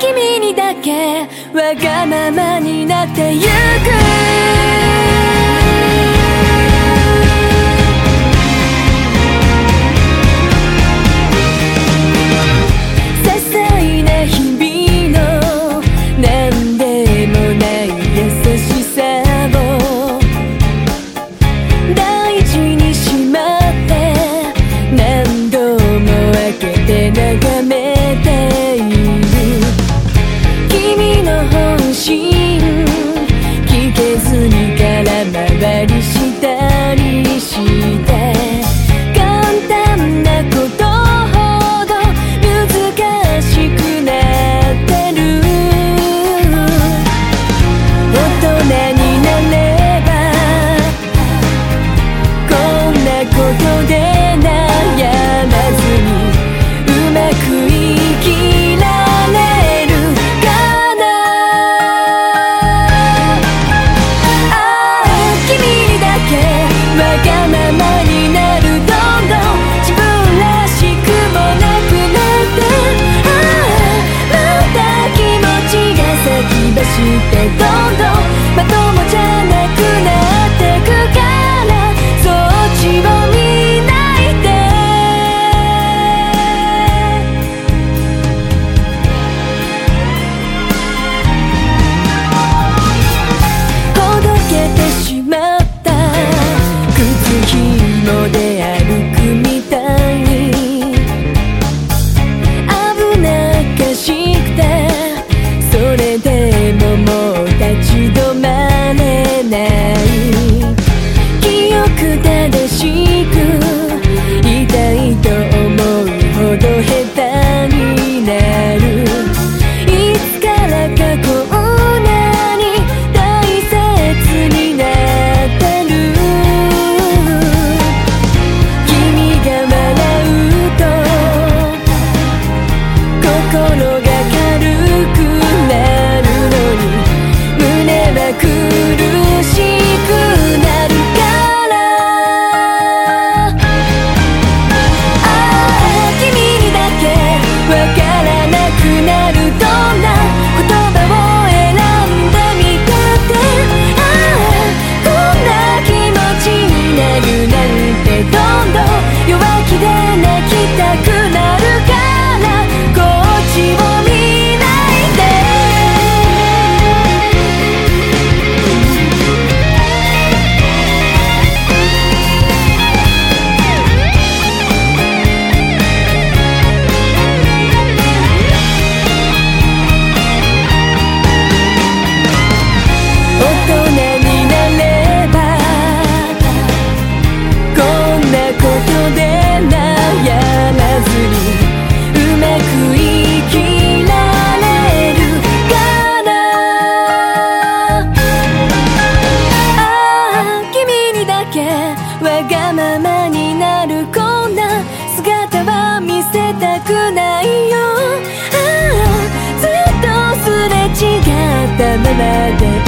君にだけわがままになってゆくわがままになるこんな姿は見せたくないよ。ああずっとすれ違ったままで。